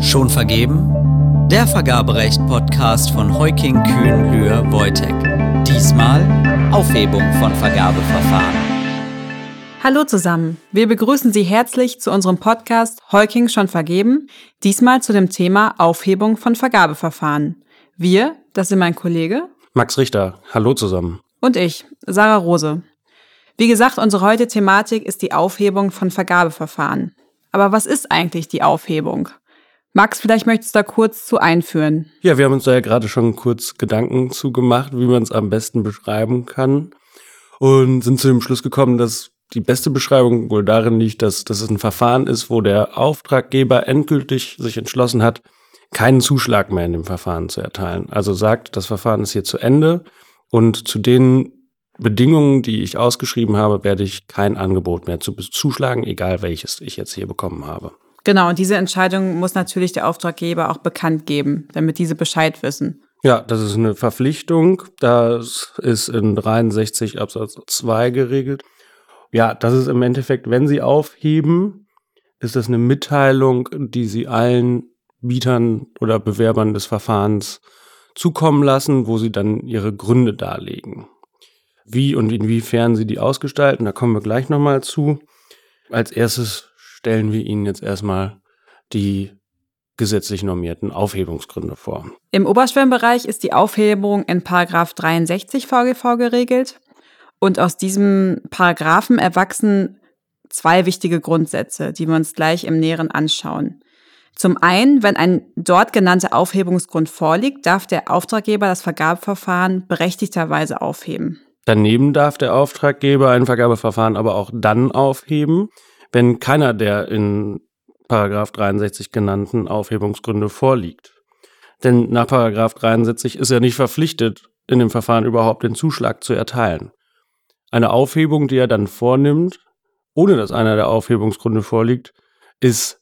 Schon vergeben? Der Vergaberecht-Podcast von Heuking Kühn Lühr Wojtek. Diesmal Aufhebung von Vergabeverfahren. Hallo zusammen. Wir begrüßen Sie herzlich zu unserem Podcast Heuking schon vergeben, diesmal zu dem Thema Aufhebung von Vergabeverfahren. Wir, das sind mein Kollege Max Richter. Hallo zusammen. Und ich, Sarah Rose. Wie gesagt, unsere heutige Thematik ist die Aufhebung von Vergabeverfahren. Aber was ist eigentlich die Aufhebung? Max, vielleicht möchtest du da kurz zu einführen. Ja, wir haben uns da ja gerade schon kurz Gedanken zu gemacht, wie man es am besten beschreiben kann. Und sind zu dem Schluss gekommen, dass die beste Beschreibung wohl darin liegt, dass, dass es ein Verfahren ist, wo der Auftraggeber endgültig sich entschlossen hat, keinen Zuschlag mehr in dem Verfahren zu erteilen. Also sagt, das Verfahren ist hier zu Ende und zu den Bedingungen, die ich ausgeschrieben habe, werde ich kein Angebot mehr zu zuschlagen, egal welches ich jetzt hier bekommen habe. Genau, und diese Entscheidung muss natürlich der Auftraggeber auch bekannt geben, damit diese Bescheid wissen. Ja, das ist eine Verpflichtung. Das ist in 63 Absatz 2 geregelt. Ja, das ist im Endeffekt, wenn Sie aufheben, ist das eine Mitteilung, die Sie allen Bietern oder Bewerbern des Verfahrens zukommen lassen, wo Sie dann Ihre Gründe darlegen wie und inwiefern sie die ausgestalten. Da kommen wir gleich nochmal zu. Als erstes stellen wir Ihnen jetzt erstmal die gesetzlich normierten Aufhebungsgründe vor. Im Oberschwellenbereich ist die Aufhebung in Paragraph 63 VGV geregelt. Und aus diesem Paragraphen erwachsen zwei wichtige Grundsätze, die wir uns gleich im Näheren anschauen. Zum einen, wenn ein dort genannter Aufhebungsgrund vorliegt, darf der Auftraggeber das Vergabeverfahren berechtigterweise aufheben. Daneben darf der Auftraggeber ein Vergabeverfahren aber auch dann aufheben, wenn keiner der in Paragraph 63 genannten Aufhebungsgründe vorliegt. Denn nach Paragraph 63 ist er nicht verpflichtet, in dem Verfahren überhaupt den Zuschlag zu erteilen. Eine Aufhebung, die er dann vornimmt, ohne dass einer der Aufhebungsgründe vorliegt, ist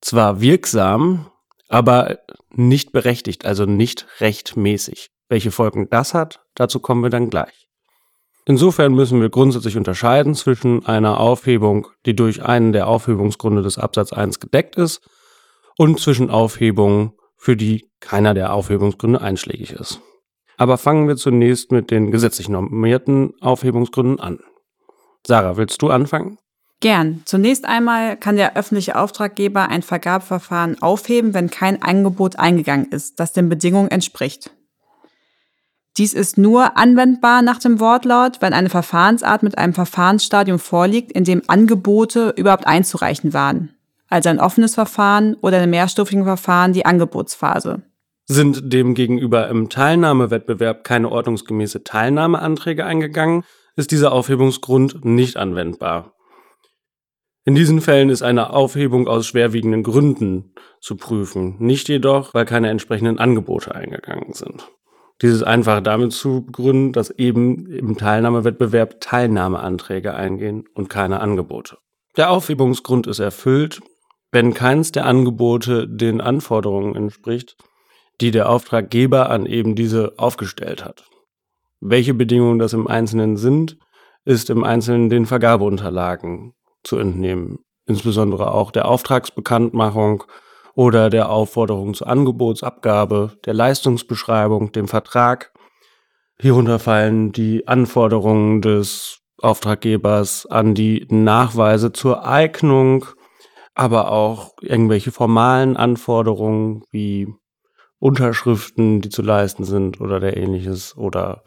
zwar wirksam, aber nicht berechtigt, also nicht rechtmäßig. Welche Folgen das hat, dazu kommen wir dann gleich. Insofern müssen wir grundsätzlich unterscheiden zwischen einer Aufhebung, die durch einen der Aufhebungsgründe des Absatz 1 gedeckt ist, und zwischen Aufhebungen, für die keiner der Aufhebungsgründe einschlägig ist. Aber fangen wir zunächst mit den gesetzlich normierten Aufhebungsgründen an. Sarah, willst du anfangen? Gern. Zunächst einmal kann der öffentliche Auftraggeber ein Vergabeverfahren aufheben, wenn kein Angebot eingegangen ist, das den Bedingungen entspricht. Dies ist nur anwendbar nach dem Wortlaut, wenn eine Verfahrensart mit einem Verfahrensstadium vorliegt, in dem Angebote überhaupt einzureichen waren. Also ein offenes Verfahren oder ein mehrstufigen Verfahren die Angebotsphase. Sind demgegenüber im Teilnahmewettbewerb keine ordnungsgemäße Teilnahmeanträge eingegangen, ist dieser Aufhebungsgrund nicht anwendbar. In diesen Fällen ist eine Aufhebung aus schwerwiegenden Gründen zu prüfen, nicht jedoch, weil keine entsprechenden Angebote eingegangen sind. Dieses einfach damit zu begründen, dass eben im Teilnahmewettbewerb Teilnahmeanträge eingehen und keine Angebote. Der Aufhebungsgrund ist erfüllt, wenn keins der Angebote den Anforderungen entspricht, die der Auftraggeber an eben diese aufgestellt hat. Welche Bedingungen das im Einzelnen sind, ist im Einzelnen den Vergabeunterlagen zu entnehmen, insbesondere auch der Auftragsbekanntmachung oder der Aufforderung zur Angebotsabgabe, der Leistungsbeschreibung, dem Vertrag. Hierunter fallen die Anforderungen des Auftraggebers an die Nachweise zur Eignung, aber auch irgendwelche formalen Anforderungen wie Unterschriften, die zu leisten sind oder der ähnliches oder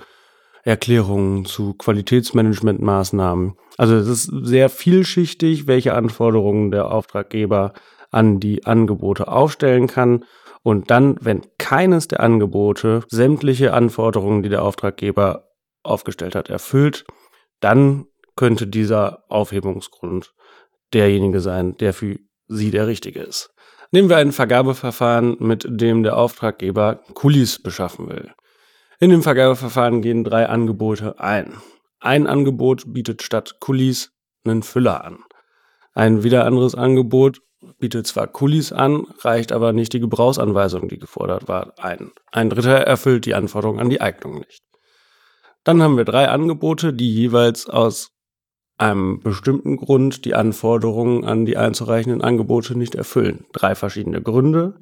Erklärungen zu Qualitätsmanagementmaßnahmen. Also es ist sehr vielschichtig, welche Anforderungen der Auftraggeber an die Angebote aufstellen kann und dann, wenn keines der Angebote sämtliche Anforderungen, die der Auftraggeber aufgestellt hat, erfüllt, dann könnte dieser Aufhebungsgrund derjenige sein, der für Sie der richtige ist. Nehmen wir ein Vergabeverfahren, mit dem der Auftraggeber Kulis beschaffen will. In dem Vergabeverfahren gehen drei Angebote ein. Ein Angebot bietet statt Kulis einen Füller an. Ein wieder anderes Angebot bietet zwar Kulis an, reicht aber nicht die Gebrauchsanweisung, die gefordert war, ein. Ein dritter erfüllt die Anforderungen an die Eignung nicht. Dann haben wir drei Angebote, die jeweils aus einem bestimmten Grund die Anforderungen an die einzureichenden Angebote nicht erfüllen. Drei verschiedene Gründe,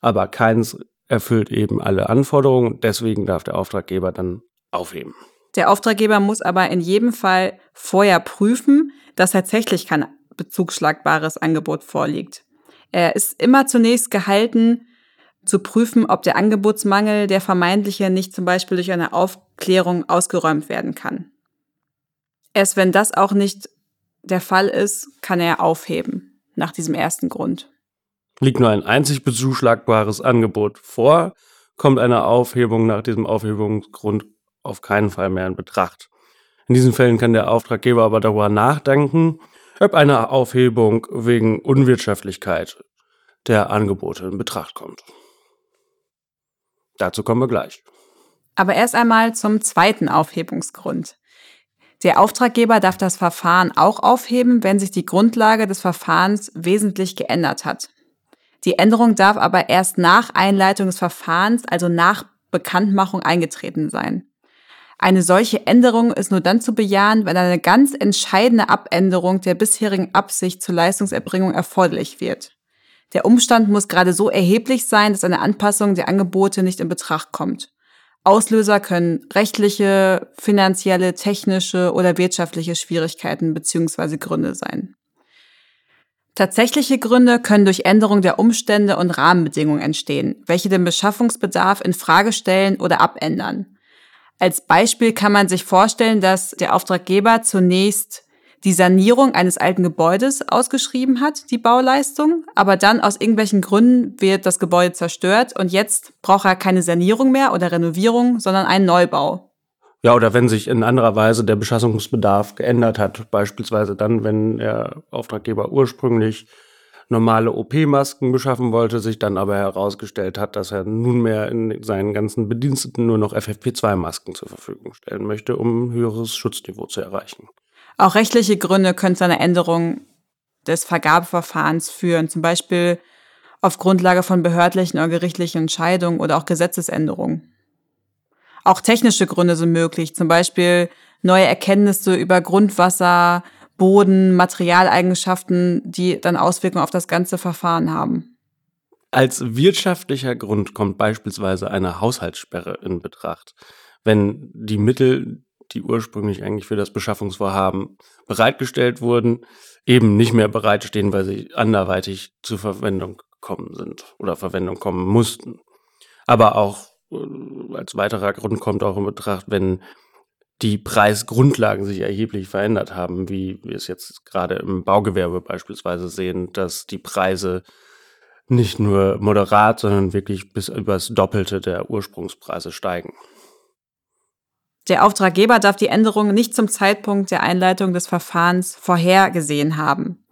aber keins erfüllt eben alle Anforderungen. Deswegen darf der Auftraggeber dann aufheben. Der Auftraggeber muss aber in jedem Fall vorher prüfen, dass tatsächlich kein bezugsschlagbares Angebot vorliegt. Er ist immer zunächst gehalten, zu prüfen, ob der Angebotsmangel, der vermeintliche, nicht zum Beispiel durch eine Aufklärung ausgeräumt werden kann. Erst wenn das auch nicht der Fall ist, kann er aufheben, nach diesem ersten Grund. Liegt nur ein einzig bezuschlagbares Angebot vor, kommt eine Aufhebung nach diesem Aufhebungsgrund auf keinen Fall mehr in Betracht. In diesen Fällen kann der Auftraggeber aber darüber nachdenken, ob eine Aufhebung wegen Unwirtschaftlichkeit der Angebote in Betracht kommt. Dazu kommen wir gleich. Aber erst einmal zum zweiten Aufhebungsgrund. Der Auftraggeber darf das Verfahren auch aufheben, wenn sich die Grundlage des Verfahrens wesentlich geändert hat. Die Änderung darf aber erst nach Einleitung des Verfahrens, also nach Bekanntmachung eingetreten sein. Eine solche Änderung ist nur dann zu bejahen, wenn eine ganz entscheidende Abänderung der bisherigen Absicht zur Leistungserbringung erforderlich wird. Der Umstand muss gerade so erheblich sein, dass eine Anpassung der Angebote nicht in Betracht kommt. Auslöser können rechtliche, finanzielle, technische oder wirtschaftliche Schwierigkeiten bzw. Gründe sein. Tatsächliche Gründe können durch Änderung der Umstände und Rahmenbedingungen entstehen, welche den Beschaffungsbedarf in Frage stellen oder abändern. Als Beispiel kann man sich vorstellen, dass der Auftraggeber zunächst die Sanierung eines alten Gebäudes ausgeschrieben hat, die Bauleistung, aber dann aus irgendwelchen Gründen wird das Gebäude zerstört und jetzt braucht er keine Sanierung mehr oder Renovierung, sondern einen Neubau. Ja, oder wenn sich in anderer Weise der Beschaffungsbedarf geändert hat, beispielsweise dann, wenn der Auftraggeber ursprünglich normale OP-Masken beschaffen wollte, sich dann aber herausgestellt hat, dass er nunmehr in seinen ganzen Bediensteten nur noch FFP2-Masken zur Verfügung stellen möchte, um ein höheres Schutzniveau zu erreichen. Auch rechtliche Gründe können zu einer Änderung des Vergabeverfahrens führen, zum Beispiel auf Grundlage von behördlichen oder gerichtlichen Entscheidungen oder auch Gesetzesänderungen. Auch technische Gründe sind möglich, zum Beispiel neue Erkenntnisse über Grundwasser, Boden, Materialeigenschaften, die dann Auswirkungen auf das ganze Verfahren haben. Als wirtschaftlicher Grund kommt beispielsweise eine Haushaltssperre in Betracht. Wenn die Mittel, die ursprünglich eigentlich für das Beschaffungsvorhaben bereitgestellt wurden, eben nicht mehr bereitstehen, weil sie anderweitig zur Verwendung gekommen sind oder Verwendung kommen mussten. Aber auch äh, als weiterer Grund kommt auch in Betracht, wenn die Preisgrundlagen sich erheblich verändert haben, wie wir es jetzt gerade im Baugewerbe beispielsweise sehen, dass die Preise nicht nur moderat, sondern wirklich bis übers Doppelte der Ursprungspreise steigen. Der Auftraggeber darf die Änderung nicht zum Zeitpunkt der Einleitung des Verfahrens vorhergesehen haben.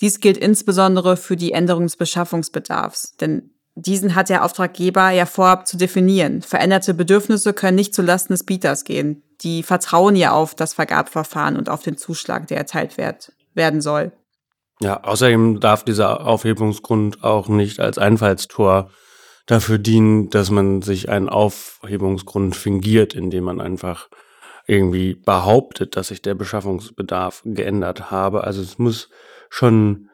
Dies gilt insbesondere für die Änderung des Beschaffungsbedarfs, denn diesen hat der Auftraggeber ja vorab zu definieren. Veränderte Bedürfnisse können nicht zulasten des Bieters gehen. Die vertrauen ja auf das Vergabeverfahren und auf den Zuschlag, der erteilt werd, werden soll. Ja, außerdem darf dieser Aufhebungsgrund auch nicht als Einfallstor dafür dienen, dass man sich einen Aufhebungsgrund fingiert, indem man einfach irgendwie behauptet, dass sich der Beschaffungsbedarf geändert habe. Also es muss schon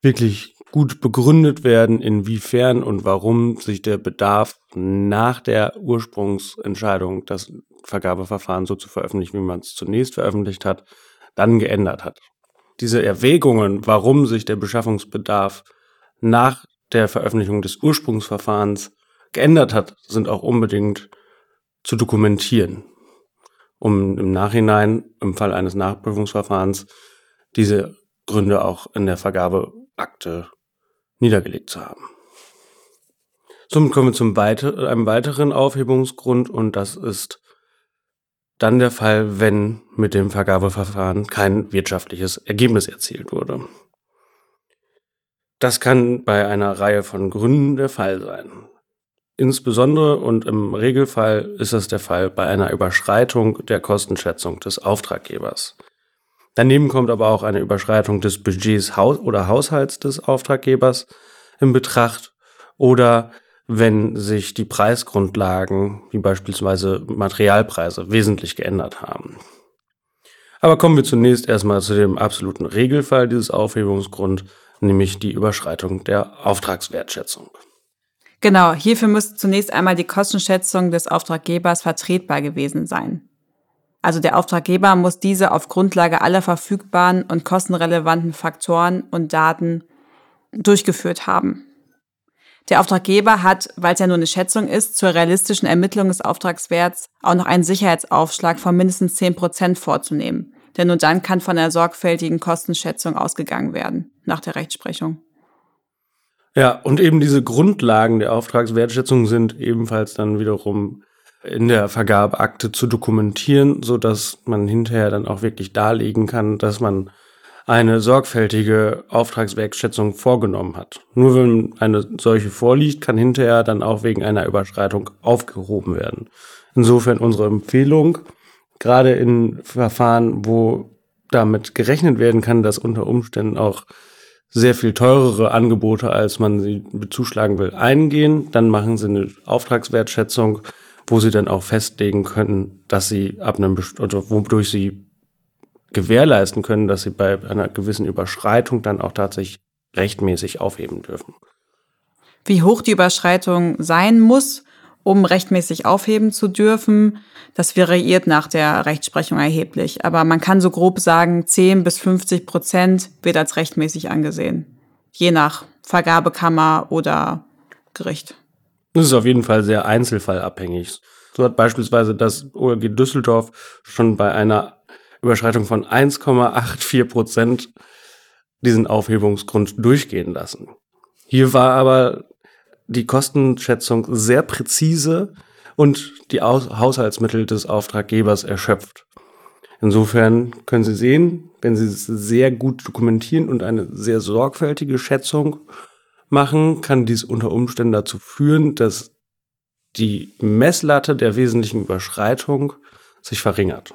wirklich gut begründet werden, inwiefern und warum sich der Bedarf nach der Ursprungsentscheidung, das Vergabeverfahren so zu veröffentlichen, wie man es zunächst veröffentlicht hat, dann geändert hat. Diese Erwägungen, warum sich der Beschaffungsbedarf nach der Veröffentlichung des Ursprungsverfahrens geändert hat, sind auch unbedingt zu dokumentieren, um im Nachhinein, im Fall eines Nachprüfungsverfahrens, diese Gründe auch in der Vergabeakte niedergelegt zu haben. Somit kommen wir zum weiter, einem weiteren Aufhebungsgrund und das ist dann der Fall, wenn mit dem Vergabeverfahren kein wirtschaftliches Ergebnis erzielt wurde. Das kann bei einer Reihe von Gründen der Fall sein. Insbesondere und im Regelfall ist es der Fall bei einer Überschreitung der Kostenschätzung des Auftraggebers. Daneben kommt aber auch eine Überschreitung des Budgets oder Haushalts des Auftraggebers in Betracht oder wenn sich die Preisgrundlagen, wie beispielsweise Materialpreise, wesentlich geändert haben. Aber kommen wir zunächst erstmal zu dem absoluten Regelfall dieses Aufhebungsgrund, nämlich die Überschreitung der Auftragswertschätzung. Genau, hierfür müsste zunächst einmal die Kostenschätzung des Auftraggebers vertretbar gewesen sein. Also der Auftraggeber muss diese auf Grundlage aller verfügbaren und kostenrelevanten Faktoren und Daten durchgeführt haben. Der Auftraggeber hat, weil es ja nur eine Schätzung ist, zur realistischen Ermittlung des Auftragswerts auch noch einen Sicherheitsaufschlag von mindestens 10 Prozent vorzunehmen. Denn nur dann kann von einer sorgfältigen Kostenschätzung ausgegangen werden, nach der Rechtsprechung. Ja, und eben diese Grundlagen der Auftragswertschätzung sind ebenfalls dann wiederum in der Vergabeakte zu dokumentieren, so dass man hinterher dann auch wirklich darlegen kann, dass man eine sorgfältige Auftragswerkschätzung vorgenommen hat. Nur wenn eine solche vorliegt, kann hinterher dann auch wegen einer Überschreitung aufgehoben werden. Insofern unsere Empfehlung, gerade in Verfahren, wo damit gerechnet werden kann, dass unter Umständen auch sehr viel teurere Angebote, als man sie bezuschlagen will, eingehen, dann machen sie eine Auftragswertschätzung, wo sie dann auch festlegen können, dass sie ab einem, oder wodurch sie gewährleisten können, dass sie bei einer gewissen Überschreitung dann auch tatsächlich rechtmäßig aufheben dürfen. Wie hoch die Überschreitung sein muss, um rechtmäßig aufheben zu dürfen, das variiert nach der Rechtsprechung erheblich. Aber man kann so grob sagen, 10 bis 50 Prozent wird als rechtmäßig angesehen. Je nach Vergabekammer oder Gericht. Das ist auf jeden Fall sehr einzelfallabhängig. So hat beispielsweise das OLG Düsseldorf schon bei einer Überschreitung von 1,84 Prozent diesen Aufhebungsgrund durchgehen lassen. Hier war aber die Kostenschätzung sehr präzise und die Haushaltsmittel des Auftraggebers erschöpft. Insofern können Sie sehen, wenn Sie es sehr gut dokumentieren und eine sehr sorgfältige Schätzung machen, kann dies unter Umständen dazu führen, dass die Messlatte der wesentlichen Überschreitung sich verringert.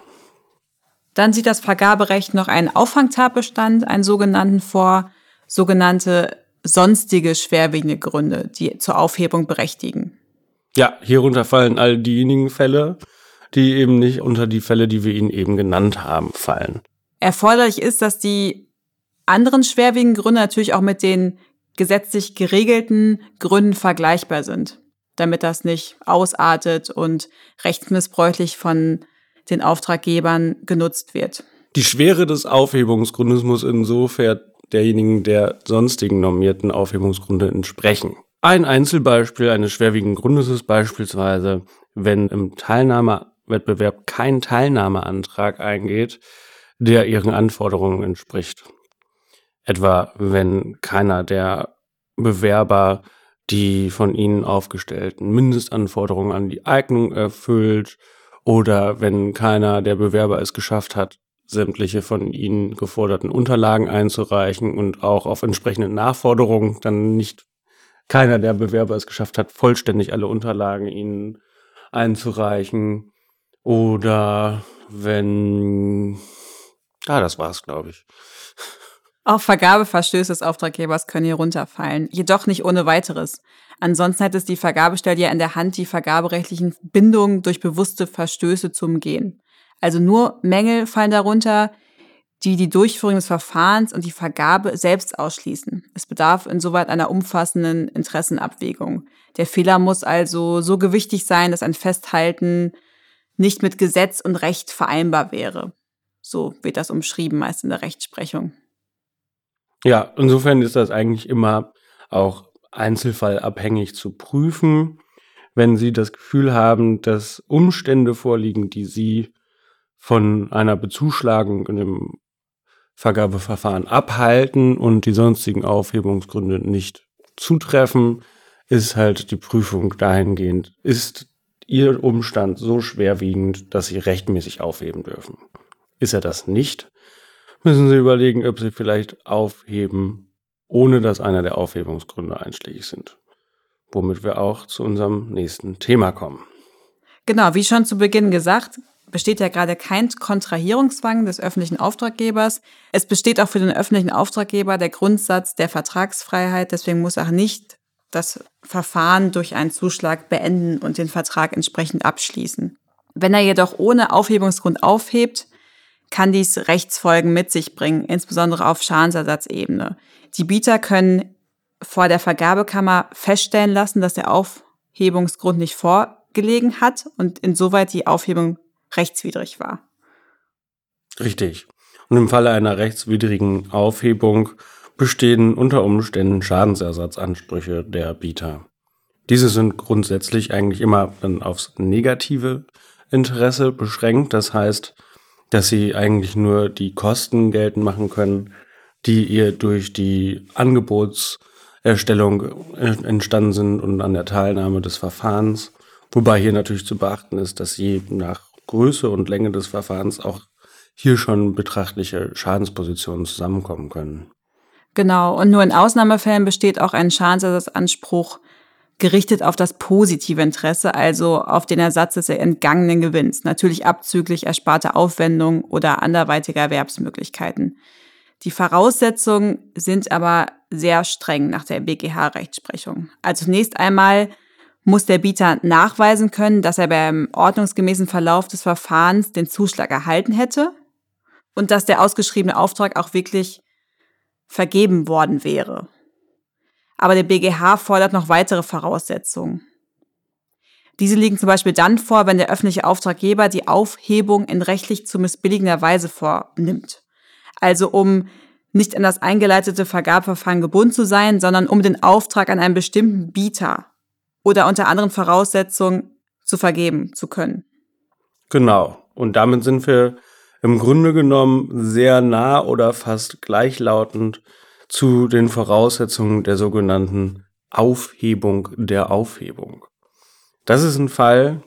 Dann sieht das Vergaberecht noch einen Auffangtatbestand, einen sogenannten vor, sogenannte sonstige schwerwiegende Gründe, die zur Aufhebung berechtigen. Ja, hierunter fallen all diejenigen Fälle, die eben nicht unter die Fälle, die wir Ihnen eben genannt haben, fallen. Erforderlich ist, dass die anderen schwerwiegenden Gründe natürlich auch mit den gesetzlich geregelten Gründen vergleichbar sind, damit das nicht ausartet und rechtsmissbräuchlich von den Auftraggebern genutzt wird. Die Schwere des Aufhebungsgrundes muss insofern derjenigen der sonstigen normierten Aufhebungsgründe entsprechen. Ein Einzelbeispiel eines schwerwiegenden Grundes ist beispielsweise, wenn im Teilnahmewettbewerb kein Teilnahmeantrag eingeht, der ihren Anforderungen entspricht. Etwa wenn keiner der Bewerber die von ihnen aufgestellten Mindestanforderungen an die Eignung erfüllt oder wenn keiner der Bewerber es geschafft hat, sämtliche von ihnen geforderten Unterlagen einzureichen und auch auf entsprechende Nachforderungen dann nicht keiner der Bewerber es geschafft hat, vollständig alle Unterlagen ihnen einzureichen. Oder wenn, ah, das war's, glaube ich. Auch Vergabeverstöße des Auftraggebers können hier runterfallen, jedoch nicht ohne weiteres. Ansonsten hätte es die Vergabestelle ja in der Hand, die vergaberechtlichen Bindungen durch bewusste Verstöße zu umgehen. Also nur Mängel fallen darunter, die die Durchführung des Verfahrens und die Vergabe selbst ausschließen. Es bedarf insoweit einer umfassenden Interessenabwägung. Der Fehler muss also so gewichtig sein, dass ein Festhalten nicht mit Gesetz und Recht vereinbar wäre. So wird das umschrieben meist in der Rechtsprechung. Ja, insofern ist das eigentlich immer auch einzelfallabhängig zu prüfen. Wenn Sie das Gefühl haben, dass Umstände vorliegen, die Sie von einer Bezuschlagung in dem Vergabeverfahren abhalten und die sonstigen Aufhebungsgründe nicht zutreffen, ist halt die Prüfung dahingehend, ist Ihr Umstand so schwerwiegend, dass Sie rechtmäßig aufheben dürfen. Ist er das nicht, müssen Sie überlegen, ob Sie vielleicht aufheben ohne dass einer der Aufhebungsgründe einschlägig sind. Womit wir auch zu unserem nächsten Thema kommen. Genau, wie schon zu Beginn gesagt, besteht ja gerade kein Kontrahierungszwang des öffentlichen Auftraggebers. Es besteht auch für den öffentlichen Auftraggeber der Grundsatz der Vertragsfreiheit. Deswegen muss er nicht das Verfahren durch einen Zuschlag beenden und den Vertrag entsprechend abschließen. Wenn er jedoch ohne Aufhebungsgrund aufhebt, kann dies Rechtsfolgen mit sich bringen, insbesondere auf Schadensersatzebene. Die Bieter können vor der Vergabekammer feststellen lassen, dass der Aufhebungsgrund nicht vorgelegen hat und insoweit die Aufhebung rechtswidrig war. Richtig. Und im Falle einer rechtswidrigen Aufhebung bestehen unter Umständen Schadensersatzansprüche der Bieter. Diese sind grundsätzlich eigentlich immer dann aufs negative Interesse beschränkt. Das heißt, dass sie eigentlich nur die Kosten geltend machen können, die ihr durch die Angebotserstellung entstanden sind und an der Teilnahme des Verfahrens. Wobei hier natürlich zu beachten ist, dass je nach Größe und Länge des Verfahrens auch hier schon betrachtliche Schadenspositionen zusammenkommen können. Genau, und nur in Ausnahmefällen besteht auch ein Schadensersatzanspruch gerichtet auf das positive Interesse, also auf den Ersatz des entgangenen Gewinns, natürlich abzüglich ersparter Aufwendungen oder anderweitiger Erwerbsmöglichkeiten. Die Voraussetzungen sind aber sehr streng nach der BGH-Rechtsprechung. Also zunächst einmal muss der Bieter nachweisen können, dass er beim ordnungsgemäßen Verlauf des Verfahrens den Zuschlag erhalten hätte und dass der ausgeschriebene Auftrag auch wirklich vergeben worden wäre. Aber der BGH fordert noch weitere Voraussetzungen. Diese liegen zum Beispiel dann vor, wenn der öffentliche Auftraggeber die Aufhebung in rechtlich zu missbilligender Weise vornimmt. Also um nicht an das eingeleitete Vergabeverfahren gebunden zu sein, sondern um den Auftrag an einen bestimmten Bieter oder unter anderen Voraussetzungen zu vergeben zu können. Genau. Und damit sind wir im Grunde genommen sehr nah oder fast gleichlautend zu den Voraussetzungen der sogenannten Aufhebung der Aufhebung. Das ist ein Fall,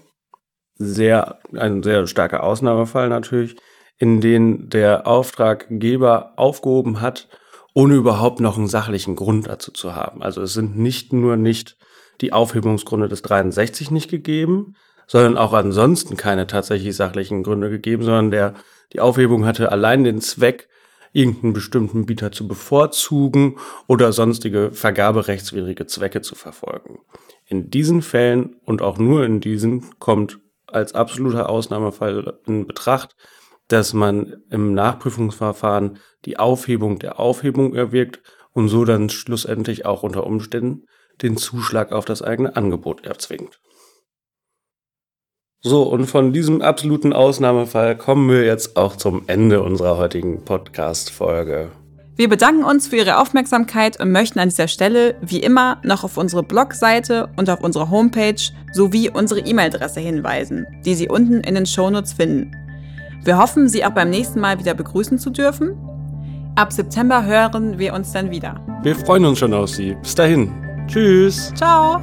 sehr, ein sehr starker Ausnahmefall natürlich, in den der Auftraggeber aufgehoben hat, ohne überhaupt noch einen sachlichen Grund dazu zu haben. Also es sind nicht nur nicht die Aufhebungsgründe des 63 nicht gegeben, sondern auch ansonsten keine tatsächlich sachlichen Gründe gegeben, sondern der, die Aufhebung hatte allein den Zweck, irgendeinen bestimmten Bieter zu bevorzugen oder sonstige vergaberechtswidrige Zwecke zu verfolgen. In diesen Fällen und auch nur in diesen kommt als absoluter Ausnahmefall in Betracht, dass man im Nachprüfungsverfahren die Aufhebung der Aufhebung erwirkt und so dann schlussendlich auch unter Umständen den Zuschlag auf das eigene Angebot erzwingt. So, und von diesem absoluten Ausnahmefall kommen wir jetzt auch zum Ende unserer heutigen Podcast-Folge. Wir bedanken uns für Ihre Aufmerksamkeit und möchten an dieser Stelle, wie immer, noch auf unsere Blogseite und auf unsere Homepage sowie unsere E-Mail-Adresse hinweisen, die Sie unten in den Shownotes finden. Wir hoffen, Sie auch beim nächsten Mal wieder begrüßen zu dürfen. Ab September hören wir uns dann wieder. Wir freuen uns schon auf Sie. Bis dahin. Tschüss. Ciao.